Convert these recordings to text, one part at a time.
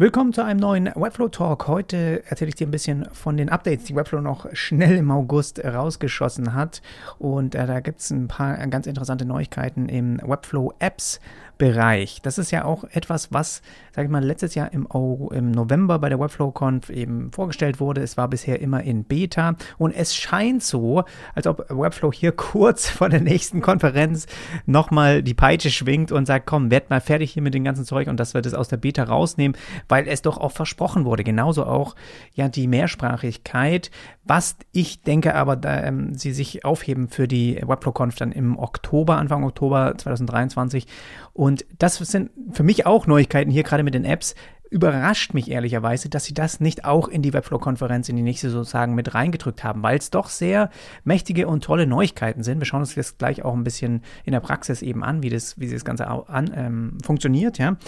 Willkommen zu einem neuen Webflow Talk. Heute erzähle ich dir ein bisschen von den Updates, die Webflow noch schnell im August rausgeschossen hat. Und äh, da gibt es ein paar ganz interessante Neuigkeiten im Webflow Apps Bereich. Das ist ja auch etwas, was, sage ich mal, letztes Jahr im, im November bei der WebflowConf eben vorgestellt wurde. Es war bisher immer in Beta und es scheint so, als ob Webflow hier kurz vor der nächsten Konferenz nochmal die Peitsche schwingt und sagt, komm, werd mal fertig hier mit dem ganzen Zeug und dass wir das aus der Beta rausnehmen, weil es doch auch versprochen wurde. Genauso auch ja die Mehrsprachigkeit, was ich denke aber, da ähm, sie sich aufheben für die WebflowConf dann im Oktober, Anfang Oktober 2023 und das sind für mich auch Neuigkeiten hier, gerade mit den Apps. Überrascht mich ehrlicherweise, dass sie das nicht auch in die Webflow-Konferenz, in die nächste sozusagen mit reingedrückt haben, weil es doch sehr mächtige und tolle Neuigkeiten sind. Wir schauen uns das gleich auch ein bisschen in der Praxis eben an, wie das, wie das Ganze an, ähm, funktioniert, ja.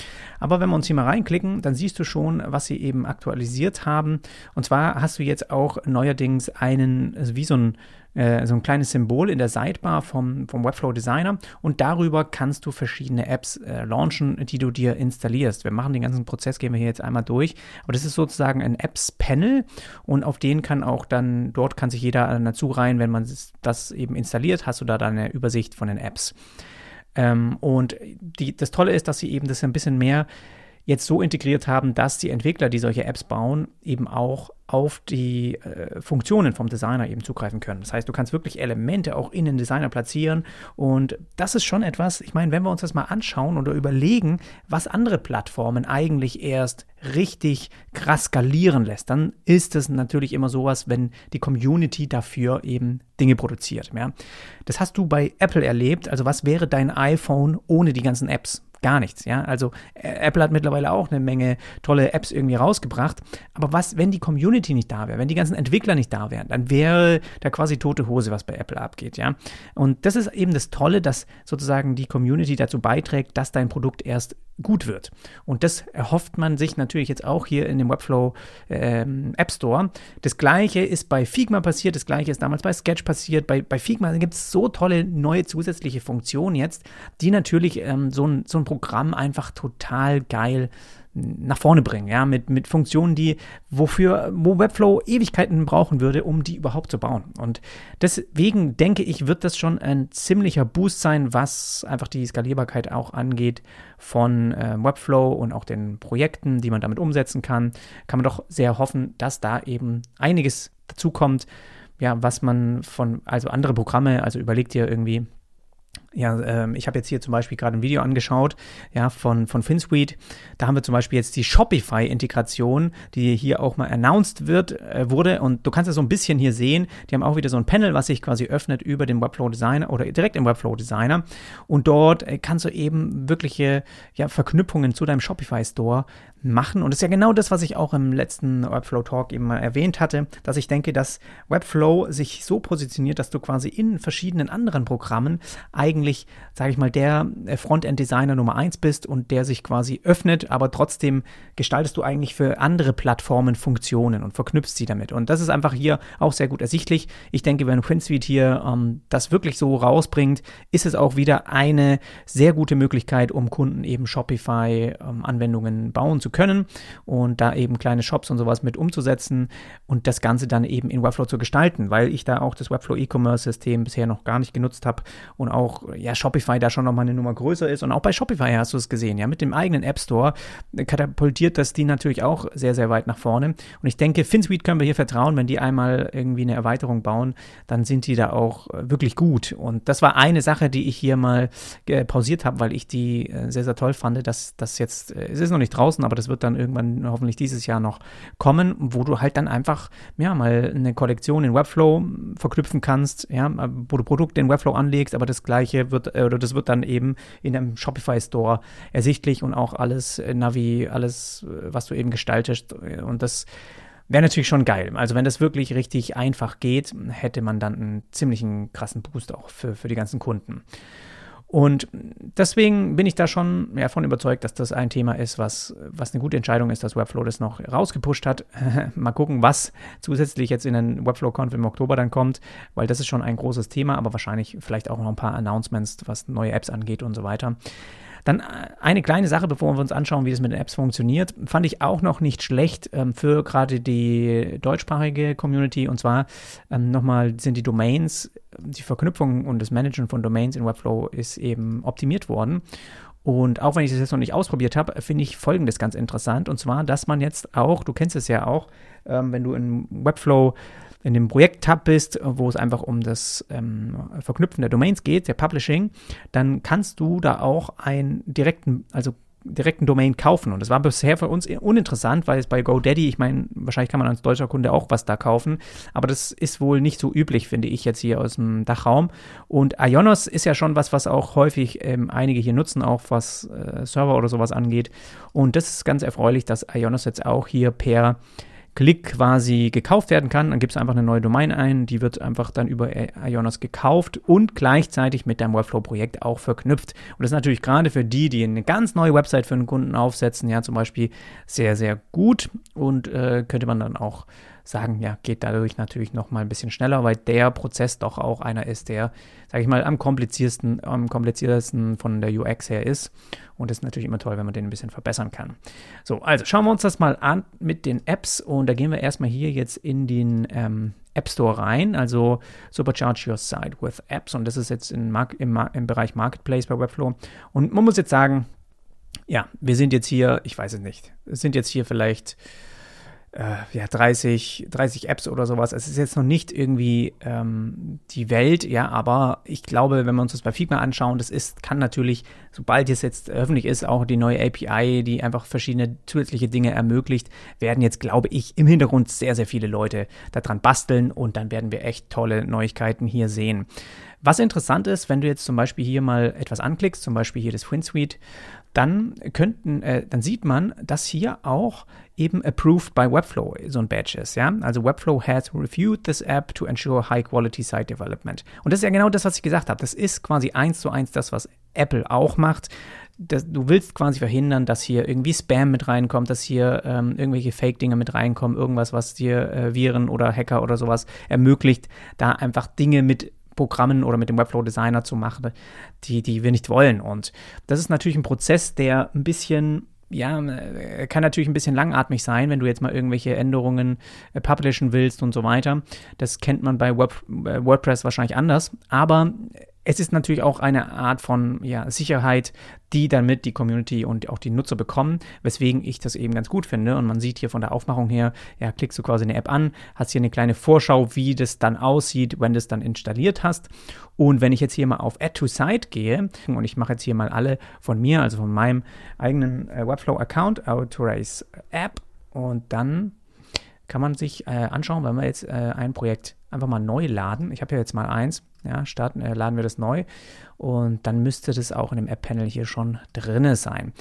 Aber wenn wir uns hier mal reinklicken, dann siehst du schon, was sie eben aktualisiert haben. Und zwar hast du jetzt auch neuerdings einen, also wie so ein äh, so ein kleines Symbol in der Sidebar vom, vom Webflow Designer und darüber kannst du verschiedene Apps äh, launchen, die du dir installierst. Wir machen den ganzen Prozess, gehen wir hier jetzt einmal durch. Aber das ist sozusagen ein Apps-Panel und auf den kann auch dann, dort kann sich jeder dazu rein, wenn man das eben installiert, hast du da dann eine Übersicht von den Apps. Ähm, und die, das Tolle ist, dass sie eben das ein bisschen mehr jetzt so integriert haben, dass die Entwickler, die solche Apps bauen, eben auch auf die äh, Funktionen vom Designer eben zugreifen können. Das heißt, du kannst wirklich Elemente auch in den Designer platzieren und das ist schon etwas, ich meine, wenn wir uns das mal anschauen oder überlegen, was andere Plattformen eigentlich erst richtig krass skalieren lässt, dann ist es natürlich immer sowas, wenn die Community dafür eben Dinge produziert. Ja? Das hast du bei Apple erlebt, also was wäre dein iPhone ohne die ganzen Apps? Gar nichts, ja. Also Apple hat mittlerweile auch eine Menge tolle Apps irgendwie rausgebracht. Aber was, wenn die Community nicht da wäre, wenn die ganzen Entwickler nicht da wären, dann wäre da quasi tote Hose, was bei Apple abgeht, ja. Und das ist eben das Tolle, dass sozusagen die Community dazu beiträgt, dass dein Produkt erst gut wird. Und das erhofft man sich natürlich jetzt auch hier in dem Webflow ähm, App Store. Das gleiche ist bei Figma passiert, das gleiche ist damals bei Sketch passiert. Bei, bei Figma gibt es so tolle neue zusätzliche Funktionen jetzt, die natürlich ähm, so, ein, so ein Programm einfach total geil nach vorne bringen, ja, mit, mit Funktionen, die, wofür, wo Webflow Ewigkeiten brauchen würde, um die überhaupt zu bauen. Und deswegen denke ich, wird das schon ein ziemlicher Boost sein, was einfach die Skalierbarkeit auch angeht von äh, Webflow und auch den Projekten, die man damit umsetzen kann. Kann man doch sehr hoffen, dass da eben einiges dazukommt, ja, was man von, also andere Programme, also überlegt ihr irgendwie, ja, ähm, ich habe jetzt hier zum Beispiel gerade ein Video angeschaut, ja, von, von FinSuite. Da haben wir zum Beispiel jetzt die Shopify-Integration, die hier auch mal announced wird, äh, wurde. Und du kannst es so ein bisschen hier sehen. Die haben auch wieder so ein Panel, was sich quasi öffnet über den Webflow Designer oder direkt im Webflow Designer. Und dort äh, kannst du eben wirkliche ja, Verknüpfungen zu deinem Shopify Store machen. Und das ist ja genau das, was ich auch im letzten Webflow Talk eben mal erwähnt hatte, dass ich denke, dass Webflow sich so positioniert, dass du quasi in verschiedenen anderen Programmen eigentlich, sage ich mal, der äh, Frontend-Designer Nummer eins bist und der sich quasi öffnet, aber trotzdem gestaltest du eigentlich für andere Plattformen Funktionen und verknüpfst sie damit. Und das ist einfach hier auch sehr gut ersichtlich. Ich denke, wenn PrintSuite hier ähm, das wirklich so rausbringt, ist es auch wieder eine sehr gute Möglichkeit, um Kunden eben Shopify-Anwendungen ähm, bauen zu können und da eben kleine Shops und sowas mit umzusetzen und das Ganze dann eben in Webflow zu gestalten, weil ich da auch das Webflow E-Commerce System bisher noch gar nicht genutzt habe und auch ja Shopify da schon nochmal eine Nummer größer ist. Und auch bei Shopify hast du es gesehen, ja, mit dem eigenen App Store katapultiert das die natürlich auch sehr, sehr weit nach vorne. Und ich denke, FinSuite können wir hier vertrauen, wenn die einmal irgendwie eine Erweiterung bauen, dann sind die da auch wirklich gut. Und das war eine Sache, die ich hier mal äh, pausiert habe, weil ich die äh, sehr, sehr toll fand, dass das jetzt, äh, es ist noch nicht draußen, aber das das wird dann irgendwann hoffentlich dieses Jahr noch kommen, wo du halt dann einfach, ja, mal eine Kollektion in Webflow verknüpfen kannst, ja, wo du Produkte in Webflow anlegst, aber das gleiche wird, äh, oder das wird dann eben in einem Shopify Store ersichtlich und auch alles äh, Navi, alles, äh, was du eben gestaltest und das Wäre natürlich schon geil. Also wenn das wirklich richtig einfach geht, hätte man dann einen ziemlichen krassen Boost auch für, für die ganzen Kunden. Und deswegen bin ich da schon ja, von überzeugt, dass das ein Thema ist, was, was eine gute Entscheidung ist, dass Webflow das noch rausgepusht hat. Mal gucken, was zusätzlich jetzt in den Webflow-Conf im Oktober dann kommt, weil das ist schon ein großes Thema, aber wahrscheinlich vielleicht auch noch ein paar Announcements, was neue Apps angeht und so weiter. Dann äh, eine kleine Sache, bevor wir uns anschauen, wie das mit den Apps funktioniert, fand ich auch noch nicht schlecht ähm, für gerade die deutschsprachige Community. Und zwar ähm, nochmal sind die Domains, die Verknüpfung und das Managen von Domains in Webflow ist eben optimiert worden. Und auch wenn ich das jetzt noch nicht ausprobiert habe, finde ich folgendes ganz interessant. Und zwar, dass man jetzt auch, du kennst es ja auch, ähm, wenn du in Webflow in dem Projekt-Tab bist, wo es einfach um das ähm, Verknüpfen der Domains geht, der Publishing, dann kannst du da auch einen direkten, also direkten Domain kaufen. Und das war bisher für uns uninteressant, weil es bei GoDaddy, ich meine, wahrscheinlich kann man als deutscher Kunde auch was da kaufen, aber das ist wohl nicht so üblich, finde ich jetzt hier aus dem Dachraum. Und Ionos ist ja schon was, was auch häufig ähm, einige hier nutzen, auch was äh, Server oder sowas angeht. Und das ist ganz erfreulich, dass Ionos jetzt auch hier per Klick quasi gekauft werden kann. Dann gibst du einfach eine neue Domain ein, die wird einfach dann über Ionos gekauft und gleichzeitig mit deinem Webflow-Projekt auch verknüpft. Und das ist natürlich gerade für die, die eine ganz neue Website für einen Kunden aufsetzen, ja zum Beispiel sehr, sehr gut und äh, könnte man dann auch sagen, ja, geht dadurch natürlich noch mal ein bisschen schneller, weil der Prozess doch auch einer ist, der, sage ich mal, am kompliziertesten, am kompliziertesten von der UX her ist. Und das ist natürlich immer toll, wenn man den ein bisschen verbessern kann. So, also schauen wir uns das mal an mit den Apps und da gehen wir erstmal hier jetzt in den ähm, App Store rein, also Supercharge Your Site with Apps und das ist jetzt im, im Bereich Marketplace bei Webflow. Und man muss jetzt sagen, ja, wir sind jetzt hier, ich weiß es nicht, es sind jetzt hier vielleicht äh, ja, 30, 30 Apps oder sowas. Es ist jetzt noch nicht irgendwie ähm, die Welt, ja, aber ich glaube, wenn wir uns das bei Figma anschauen, das ist, kann natürlich, sobald es jetzt öffentlich ist, auch die neue API, die einfach verschiedene zusätzliche Dinge ermöglicht, werden jetzt, glaube ich, im Hintergrund sehr, sehr viele Leute daran basteln und dann werden wir echt tolle Neuigkeiten hier sehen. Was interessant ist, wenn du jetzt zum Beispiel hier mal etwas anklickst, zum Beispiel hier das FinSuite, dann könnten, äh, dann sieht man, dass hier auch eben approved by Webflow so ein Badge ist, ja. Also Webflow has reviewed this app to ensure high quality site development. Und das ist ja genau das, was ich gesagt habe. Das ist quasi eins zu eins das, was Apple auch macht. Das, du willst quasi verhindern, dass hier irgendwie Spam mit reinkommt, dass hier ähm, irgendwelche Fake-Dinge mit reinkommen, irgendwas, was dir äh, Viren oder Hacker oder sowas ermöglicht, da einfach Dinge mit Programmen oder mit dem Webflow Designer zu machen, die, die wir nicht wollen. Und das ist natürlich ein Prozess, der ein bisschen ja, äh, kann natürlich ein bisschen langatmig sein, wenn du jetzt mal irgendwelche Änderungen äh, publishen willst und so weiter. Das kennt man bei Web, äh, WordPress wahrscheinlich anders. Aber es ist natürlich auch eine Art von ja, Sicherheit, die damit die Community und auch die Nutzer bekommen, weswegen ich das eben ganz gut finde. Und man sieht hier von der Aufmachung her, ja, klickst du quasi eine App an, hast hier eine kleine Vorschau, wie das dann aussieht, wenn du es dann installiert hast. Und wenn ich jetzt hier mal auf Add to Site gehe, und ich mache jetzt hier mal alle von mir, also von meinem eigenen äh, Webflow-Account, Autorize App, und dann kann man sich äh, anschauen, wenn wir jetzt äh, ein Projekt einfach mal neu laden. Ich habe ja jetzt mal eins. Ja, starten, äh, laden wir das neu und dann müsste das auch in dem App-Panel hier schon drin sein.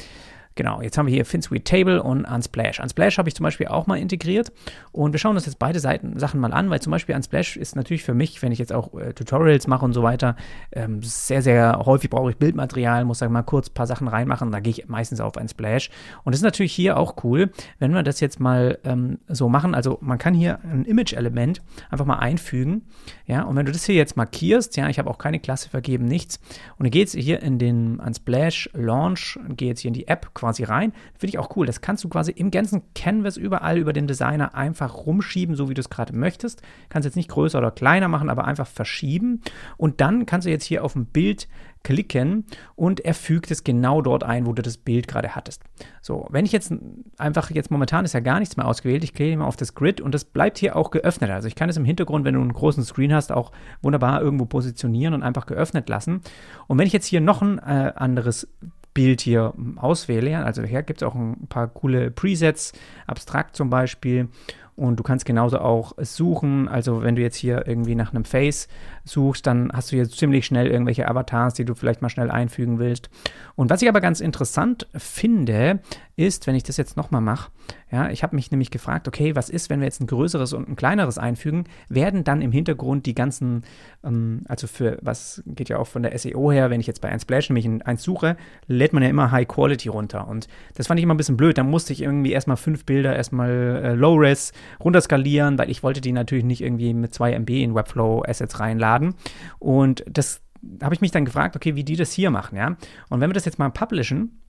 Genau, jetzt haben wir hier FinSuite Table und Unsplash. Unsplash habe ich zum Beispiel auch mal integriert und wir schauen uns jetzt beide Seiten, Sachen mal an, weil zum Beispiel Unsplash ist natürlich für mich, wenn ich jetzt auch äh, Tutorials mache und so weiter, ähm, sehr, sehr häufig brauche ich Bildmaterial, muss da mal kurz ein paar Sachen reinmachen, da gehe ich meistens auf Unsplash. Und das ist natürlich hier auch cool, wenn wir das jetzt mal ähm, so machen. Also man kann hier ein Image-Element einfach mal einfügen, ja, und wenn du das hier jetzt markierst, ja, ich habe auch keine Klasse vergeben, nichts, und dann geht es hier in den Unsplash Launch, gehe jetzt hier in die App quasi rein. Finde ich auch cool. Das kannst du quasi im ganzen Canvas überall über den Designer einfach rumschieben, so wie du es gerade möchtest. Kannst jetzt nicht größer oder kleiner machen, aber einfach verschieben. Und dann kannst du jetzt hier auf ein Bild klicken und er fügt es genau dort ein, wo du das Bild gerade hattest. So, wenn ich jetzt einfach, jetzt momentan ist ja gar nichts mehr ausgewählt, ich klicke mal auf das Grid und das bleibt hier auch geöffnet. Also ich kann es im Hintergrund, wenn du einen großen Screen hast, auch wunderbar irgendwo positionieren und einfach geöffnet lassen. Und wenn ich jetzt hier noch ein äh, anderes Bild hier auswähle. Also hier gibt es auch ein paar coole Presets, abstrakt zum Beispiel. Und du kannst genauso auch suchen. Also wenn du jetzt hier irgendwie nach einem Face suchst, dann hast du hier ziemlich schnell irgendwelche Avatars, die du vielleicht mal schnell einfügen willst. Und was ich aber ganz interessant finde, ist, wenn ich das jetzt nochmal mache, ja, ich habe mich nämlich gefragt, okay, was ist, wenn wir jetzt ein größeres und ein kleineres einfügen, werden dann im Hintergrund die ganzen, ähm, also für, was geht ja auch von der SEO her, wenn ich jetzt bei Unsplash nämlich eins suche, lädt man ja immer High Quality runter. Und das fand ich immer ein bisschen blöd. Da musste ich irgendwie erstmal fünf Bilder erstmal äh, Low-Res runterskalieren, weil ich wollte die natürlich nicht irgendwie mit 2 MB in Webflow Assets reinladen. Und das habe ich mich dann gefragt, okay, wie die das hier machen, ja. Und wenn wir das jetzt mal publishen,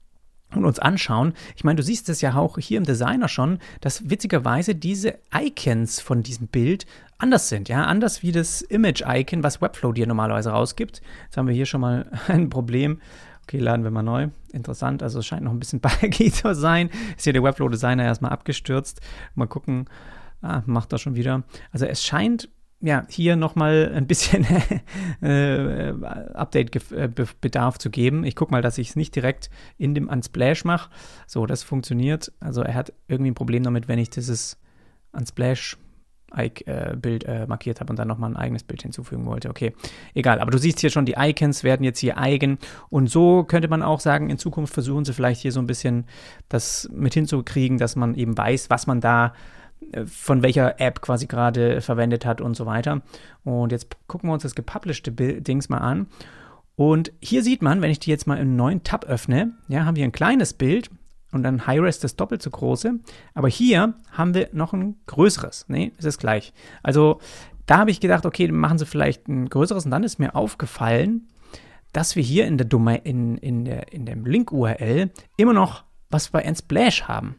und uns anschauen, ich meine, du siehst es ja auch hier im Designer schon, dass witzigerweise diese Icons von diesem Bild anders sind, ja, anders wie das Image-Icon, was Webflow dir normalerweise rausgibt. Jetzt haben wir hier schon mal ein Problem. Okay, laden wir mal neu. Interessant, also es scheint noch ein bisschen buggy zu sein. Ist hier der Webflow-Designer erstmal abgestürzt. Mal gucken. Ah, macht er schon wieder. Also es scheint ja, hier nochmal ein bisschen äh, Update-Bedarf zu geben. Ich gucke mal, dass ich es nicht direkt in dem Unsplash mache. So, das funktioniert. Also er hat irgendwie ein Problem damit, wenn ich dieses Unsplash Bild äh, markiert habe und dann nochmal ein eigenes Bild hinzufügen wollte. Okay, egal. Aber du siehst hier schon, die Icons werden jetzt hier eigen. Und so könnte man auch sagen, in Zukunft versuchen sie vielleicht hier so ein bisschen das mit hinzukriegen, dass man eben weiß, was man da äh, von welcher App quasi gerade verwendet hat und so weiter. Und jetzt gucken wir uns das gepublishte Dings mal an. Und hier sieht man, wenn ich die jetzt mal im neuen Tab öffne, ja, haben wir ein kleines Bild und dann High-Res das doppelt so große. Aber hier haben wir noch ein größeres. Nee, es ist gleich. Also da habe ich gedacht, okay, machen sie vielleicht ein größeres. Und dann ist mir aufgefallen, dass wir hier in der Domain, in, in, der, in dem Link-URL immer noch was bei Unsplash haben.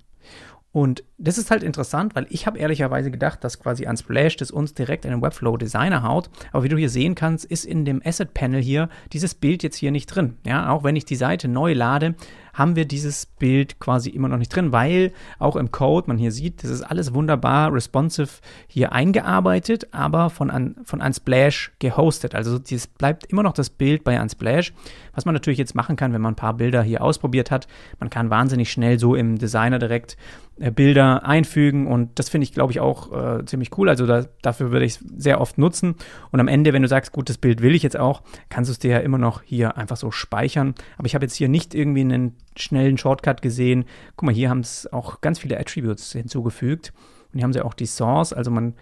Und das ist halt interessant, weil ich habe ehrlicherweise gedacht, dass quasi Unsplash das uns direkt in den Webflow Designer haut. Aber wie du hier sehen kannst, ist in dem Asset Panel hier dieses Bild jetzt hier nicht drin. Ja, auch wenn ich die Seite neu lade, haben wir dieses Bild quasi immer noch nicht drin, weil auch im Code, man hier sieht, das ist alles wunderbar responsive hier eingearbeitet, aber von, von Unsplash gehostet. Also es bleibt immer noch das Bild bei Unsplash. Was man natürlich jetzt machen kann, wenn man ein paar Bilder hier ausprobiert hat, man kann wahnsinnig schnell so im Designer direkt äh, Bilder einfügen und das finde ich, glaube ich, auch äh, ziemlich cool. Also da, dafür würde ich es sehr oft nutzen. Und am Ende, wenn du sagst, gut, das Bild will ich jetzt auch, kannst du es dir ja immer noch hier einfach so speichern. Aber ich habe jetzt hier nicht irgendwie einen schnellen Shortcut gesehen. Guck mal, hier haben es auch ganz viele Attributes hinzugefügt. Und hier haben sie auch die Source. Also man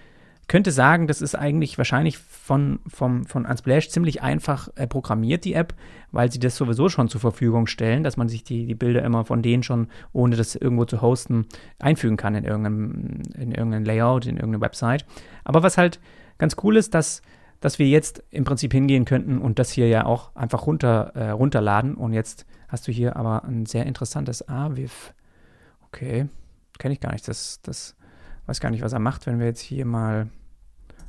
könnte sagen, das ist eigentlich wahrscheinlich von, vom, von Unsplash ziemlich einfach äh, programmiert, die App, weil sie das sowieso schon zur Verfügung stellen, dass man sich die, die Bilder immer von denen schon, ohne das irgendwo zu hosten, einfügen kann in irgendeinem, in irgendeinem Layout, in irgendeine Website. Aber was halt ganz cool ist, dass dass wir jetzt im Prinzip hingehen könnten und das hier ja auch einfach runter, äh, runterladen. Und jetzt hast du hier aber ein sehr interessantes AVIF. Okay, kenne ich gar nicht. Das, das weiß gar nicht, was er macht, wenn wir jetzt hier mal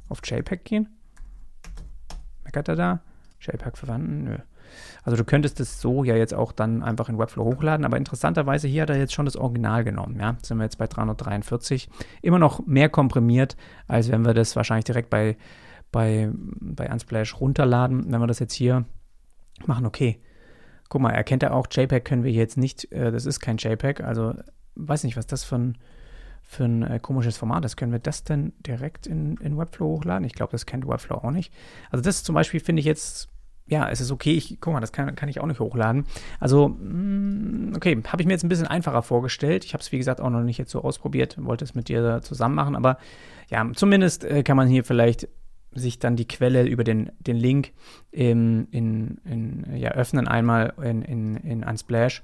auf JPEG gehen. Meckert er da? JPEG verwenden? Nö. Also du könntest es so ja jetzt auch dann einfach in Webflow hochladen, aber interessanterweise hier hat er jetzt schon das Original genommen. Ja, sind wir jetzt bei 343. Immer noch mehr komprimiert, als wenn wir das wahrscheinlich direkt bei bei, bei Unsplash runterladen. Wenn wir das jetzt hier machen, okay. Guck mal, erkennt er auch, JPEG können wir jetzt nicht, äh, das ist kein JPEG, also weiß nicht, was das für ein, für ein äh, komisches Format ist. Können wir das denn direkt in, in Webflow hochladen? Ich glaube, das kennt Webflow auch nicht. Also das zum Beispiel finde ich jetzt, ja, es ist okay, ich, guck mal, das kann, kann ich auch nicht hochladen. Also, mh, mm, okay, habe ich mir jetzt ein bisschen einfacher vorgestellt. Ich habe es, wie gesagt, auch noch nicht jetzt so ausprobiert, wollte es mit dir zusammen machen, aber ja, zumindest äh, kann man hier vielleicht sich dann die Quelle über den, den Link in, in, in, ja, öffnen, einmal in, in, in Unsplash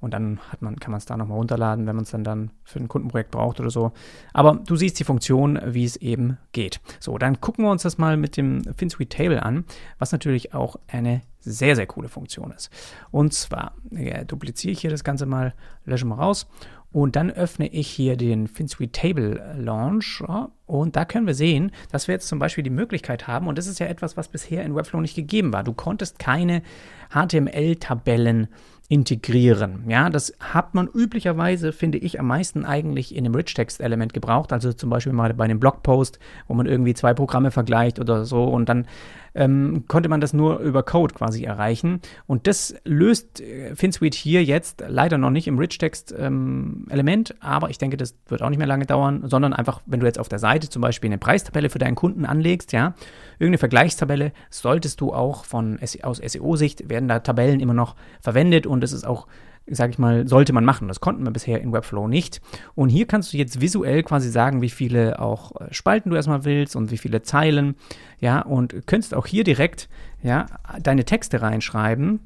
und dann hat man, kann man es da nochmal runterladen, wenn man es dann, dann für ein Kundenprojekt braucht oder so. Aber du siehst die Funktion, wie es eben geht. So, dann gucken wir uns das mal mit dem FinSuite Table an, was natürlich auch eine sehr, sehr coole Funktion ist. Und zwar ja, dupliziere ich hier das Ganze mal, lösche mal raus und dann öffne ich hier den FinSuite Table Launcher und da können wir sehen, dass wir jetzt zum Beispiel die Möglichkeit haben, und das ist ja etwas, was bisher in Webflow nicht gegeben war. Du konntest keine HTML-Tabellen integrieren. Ja, das hat man üblicherweise, finde ich, am meisten eigentlich in einem Rich-Text-Element gebraucht. Also zum Beispiel mal bei einem Blogpost, wo man irgendwie zwei Programme vergleicht oder so und dann ähm, konnte man das nur über Code quasi erreichen. Und das löst äh, FinSuite hier jetzt leider noch nicht im Rich-Text-Element, ähm, aber ich denke, das wird auch nicht mehr lange dauern, sondern einfach, wenn du jetzt auf der Seite zum Beispiel eine Preistabelle für deinen Kunden anlegst, ja, irgendeine Vergleichstabelle, solltest du auch von aus SEO-Sicht werden da Tabellen immer noch verwendet und es ist auch sage ich mal, sollte man machen. Das konnten wir bisher in Webflow nicht. Und hier kannst du jetzt visuell quasi sagen, wie viele auch äh, Spalten du erstmal willst und wie viele Zeilen. Ja, und könntest auch hier direkt ja, deine Texte reinschreiben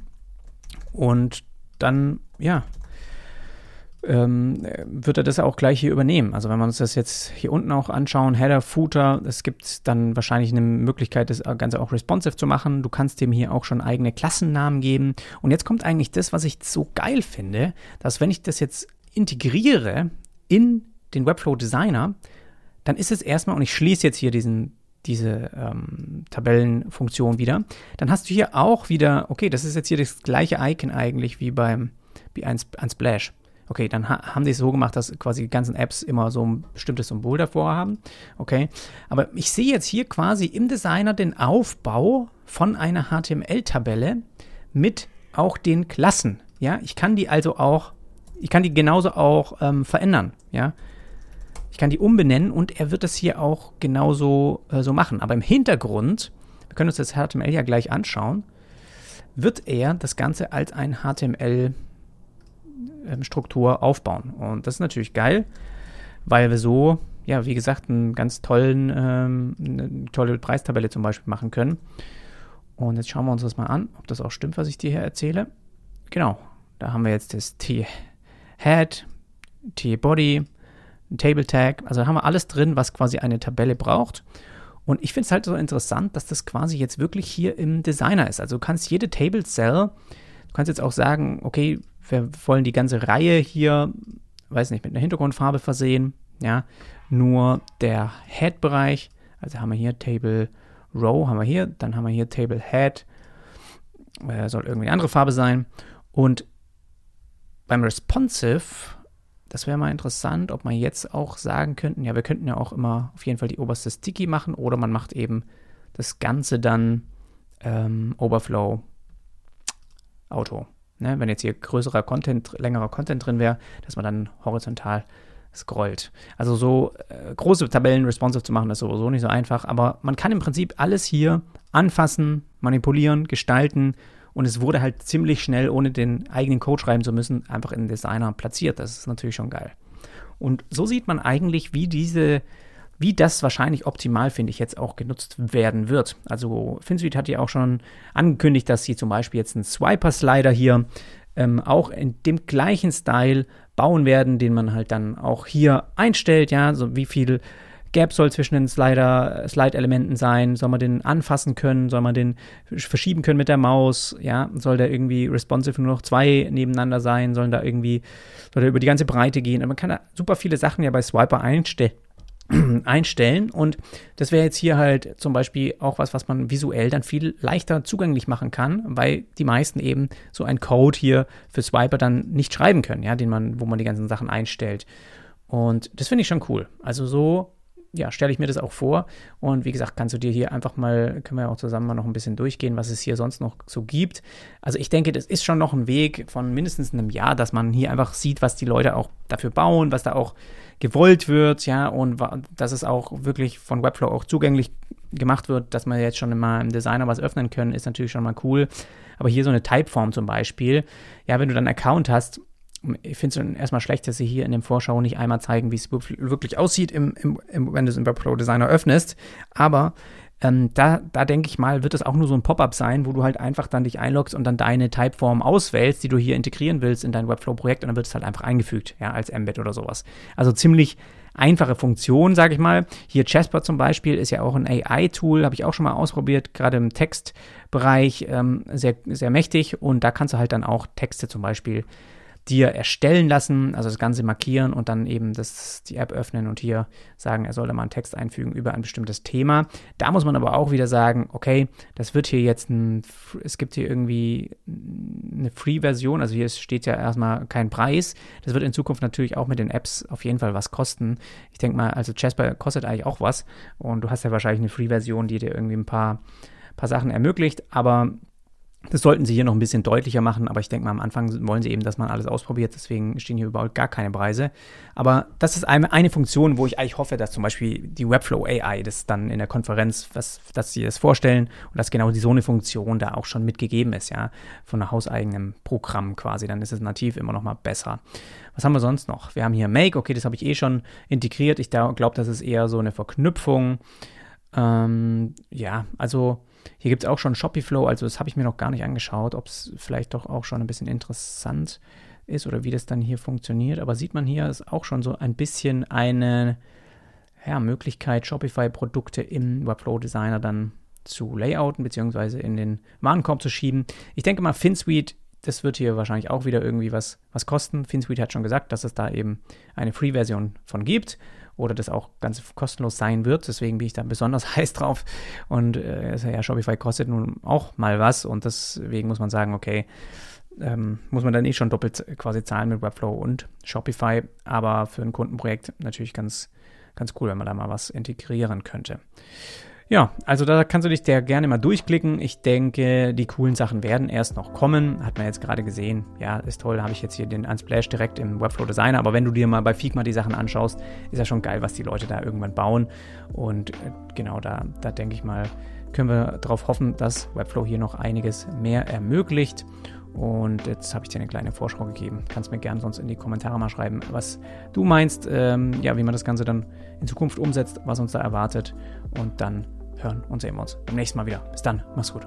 und dann, ja, ähm, wird er das auch gleich hier übernehmen. Also wenn wir uns das jetzt hier unten auch anschauen, Header, Footer, es gibt dann wahrscheinlich eine Möglichkeit, das Ganze auch responsive zu machen. Du kannst dem hier auch schon eigene Klassennamen geben. Und jetzt kommt eigentlich das, was ich so geil finde, dass wenn ich das jetzt integriere in den Webflow Designer, dann ist es erstmal, und ich schließe jetzt hier diesen, diese ähm, Tabellenfunktion wieder, dann hast du hier auch wieder, okay, das ist jetzt hier das gleiche Icon eigentlich wie beim wie ein, ein Splash. Okay, dann ha haben die es so gemacht, dass quasi die ganzen Apps immer so ein bestimmtes Symbol davor haben. Okay, aber ich sehe jetzt hier quasi im Designer den Aufbau von einer HTML-Tabelle mit auch den Klassen. Ja, ich kann die also auch, ich kann die genauso auch ähm, verändern. Ja, ich kann die umbenennen und er wird das hier auch genauso äh, so machen. Aber im Hintergrund, wir können uns das HTML ja gleich anschauen, wird er das Ganze als ein HTML Struktur aufbauen. Und das ist natürlich geil, weil wir so, ja, wie gesagt, einen ganz tollen, ähm, eine tolle Preistabelle zum Beispiel machen können. Und jetzt schauen wir uns das mal an, ob das auch stimmt, was ich dir hier erzähle. Genau, da haben wir jetzt das T-Head, T-Body, Table Tag, also da haben wir alles drin, was quasi eine Tabelle braucht. Und ich finde es halt so interessant, dass das quasi jetzt wirklich hier im Designer ist. Also du kannst jede Table Cell, du kannst jetzt auch sagen, okay, wir wollen die ganze Reihe hier, weiß nicht, mit einer Hintergrundfarbe versehen. Ja, nur der Head-Bereich, also haben wir hier Table Row, haben wir hier, dann haben wir hier Table Head, äh, soll irgendwie eine andere Farbe sein. Und beim Responsive, das wäre mal interessant, ob man jetzt auch sagen könnten, ja, wir könnten ja auch immer auf jeden Fall die oberste Sticky machen oder man macht eben das Ganze dann ähm, Overflow Auto. Ne? Wenn jetzt hier größerer Content, längerer Content drin wäre, dass man dann horizontal scrollt. Also so äh, große Tabellen responsive zu machen, ist sowieso nicht so einfach, aber man kann im Prinzip alles hier anfassen, manipulieren, gestalten und es wurde halt ziemlich schnell, ohne den eigenen Code schreiben zu müssen, einfach in Designer platziert. Das ist natürlich schon geil. Und so sieht man eigentlich, wie diese wie das wahrscheinlich optimal, finde ich, jetzt auch genutzt werden wird. Also FinSuite hat ja auch schon angekündigt, dass sie zum Beispiel jetzt einen Swiper-Slider hier ähm, auch in dem gleichen Style bauen werden, den man halt dann auch hier einstellt, ja, so wie viel Gap soll zwischen den Slider, Slide-Elementen sein, soll man den anfassen können, soll man den verschieben können mit der Maus, ja, soll der irgendwie responsive nur noch zwei nebeneinander sein, sollen da irgendwie, soll der über die ganze Breite gehen. Und man kann da super viele Sachen ja bei Swiper einstellen einstellen. Und das wäre jetzt hier halt zum Beispiel auch was, was man visuell dann viel leichter zugänglich machen kann, weil die meisten eben so einen Code hier für Swiper dann nicht schreiben können, ja, den man, wo man die ganzen Sachen einstellt. Und das finde ich schon cool. Also so ja, stelle ich mir das auch vor. Und wie gesagt, kannst du dir hier einfach mal, können wir auch zusammen mal noch ein bisschen durchgehen, was es hier sonst noch so gibt. Also ich denke, das ist schon noch ein Weg von mindestens einem Jahr, dass man hier einfach sieht, was die Leute auch dafür bauen, was da auch gewollt wird, ja, und dass es auch wirklich von Webflow auch zugänglich gemacht wird, dass man jetzt schon mal im Designer was öffnen können, ist natürlich schon mal cool. Aber hier so eine Typeform zum Beispiel, ja, wenn du dann einen Account hast, ich finde es erstmal schlecht, dass sie hier in dem Vorschau nicht einmal zeigen, wie es wirklich aussieht, im, im, im, wenn du es im Webflow Designer öffnest. Aber ähm, da, da denke ich mal, wird es auch nur so ein Pop-up sein, wo du halt einfach dann dich einloggst und dann deine Typeform auswählst, die du hier integrieren willst in dein Webflow-Projekt und dann wird es halt einfach eingefügt, ja, als Embed oder sowas. Also ziemlich einfache Funktion, sage ich mal. Hier Jasper zum Beispiel ist ja auch ein AI-Tool, habe ich auch schon mal ausprobiert, gerade im Textbereich ähm, sehr, sehr mächtig und da kannst du halt dann auch Texte zum Beispiel dir erstellen lassen, also das Ganze markieren und dann eben das, die App öffnen und hier sagen, er soll da mal einen Text einfügen über ein bestimmtes Thema. Da muss man aber auch wieder sagen, okay, das wird hier jetzt ein, es gibt hier irgendwie eine Free-Version, also hier steht ja erstmal kein Preis. Das wird in Zukunft natürlich auch mit den Apps auf jeden Fall was kosten. Ich denke mal, also Jasper kostet eigentlich auch was und du hast ja wahrscheinlich eine Free-Version, die dir irgendwie ein paar, paar Sachen ermöglicht, aber das sollten sie hier noch ein bisschen deutlicher machen, aber ich denke mal, am Anfang wollen sie eben, dass man alles ausprobiert, deswegen stehen hier überhaupt gar keine Preise. Aber das ist eine, eine Funktion, wo ich eigentlich hoffe, dass zum Beispiel die Webflow AI das dann in der Konferenz, was, dass sie das vorstellen und dass genau die, so eine Funktion da auch schon mitgegeben ist, ja, von einem hauseigenen Programm quasi. Dann ist es nativ immer noch mal besser. Was haben wir sonst noch? Wir haben hier Make, okay, das habe ich eh schon integriert. Ich glaube, das ist eher so eine Verknüpfung. Ähm, ja, also hier gibt es auch schon Shopify also das habe ich mir noch gar nicht angeschaut, ob es vielleicht doch auch schon ein bisschen interessant ist oder wie das dann hier funktioniert. Aber sieht man hier, ist auch schon so ein bisschen eine ja, Möglichkeit, Shopify-Produkte im Webflow Designer dann zu layouten bzw. in den Warenkorb zu schieben. Ich denke mal, FinSuite, das wird hier wahrscheinlich auch wieder irgendwie was, was kosten. FinSuite hat schon gesagt, dass es da eben eine Free-Version von gibt oder das auch ganz kostenlos sein wird. Deswegen bin ich da besonders heiß drauf. Und äh, ja, Shopify kostet nun auch mal was und deswegen muss man sagen, okay, ähm, muss man dann eh schon doppelt quasi zahlen mit Webflow und Shopify. Aber für ein Kundenprojekt natürlich ganz, ganz cool, wenn man da mal was integrieren könnte. Ja, also da kannst du dich der gerne mal durchklicken. Ich denke, die coolen Sachen werden erst noch kommen. Hat man jetzt gerade gesehen. Ja, ist toll. Habe ich jetzt hier den Unsplash direkt im Webflow Designer. Aber wenn du dir mal bei Figma die Sachen anschaust, ist ja schon geil, was die Leute da irgendwann bauen. Und äh, genau da, da denke ich mal, können wir darauf hoffen, dass Webflow hier noch einiges mehr ermöglicht. Und jetzt habe ich dir eine kleine Vorschau gegeben. Kannst mir gerne sonst in die Kommentare mal schreiben, was du meinst, ähm, ja, wie man das Ganze dann in Zukunft umsetzt, was uns da erwartet. Und dann hören und sehen wir uns beim nächsten Mal wieder. Bis dann, mach's gut.